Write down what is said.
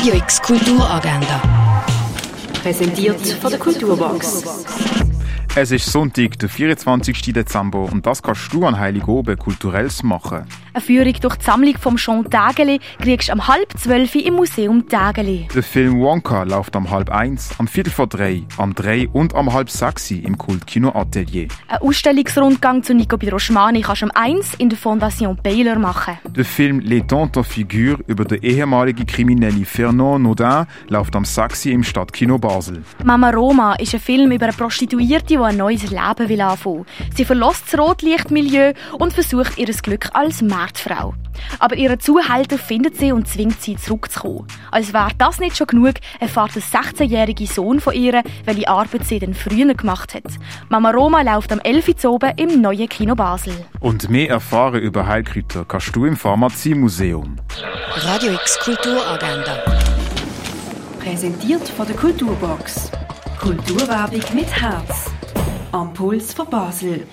Radio X Kulturagenda. Präsentiert von der Kulturbox. Es ist Sonntag, der 24. Dezember, und das kannst du an Heiligoben kulturelles machen. Eine Führung durch die Sammlung vom Jean Tägeli kriegst du am halb zwölf im Museum Tägeli. Der Film Wonka läuft am halb eins, am viertel vor drei, am drei und am halb sechs im Kultkino Atelier. Ein Ausstellungsrundgang zu Nico Bidroschmani kannst du am eins in der Fondation Baylor machen. Der Film Les Tantes Figure über den ehemaligen Kriminellen Fernand Naudin läuft am sechs im Stadtkino Basel. Mama Roma ist ein Film über eine Prostituierte, die ein neues Leben will anfangen. Sie verlässt das Rotlichtmilieu und versucht ihr Glück als Marktfrau. Aber ihre Zuhälter findet sie und zwingt sie zurückzukommen. Als wäre das nicht schon genug, erfahrt der 16-jährige Sohn von ihr, welche Arbeit sie denn früher gemacht hat. Mama Roma läuft am 11. Uhr oben im neuen Kino Basel. Und mehr erfahren über Heilkräuter kannst du im Pharmaziemuseum. Radio X Kulturagenda. Präsentiert von der Kulturbox. Kulturwerbung mit Herz. Am Puls von Basel.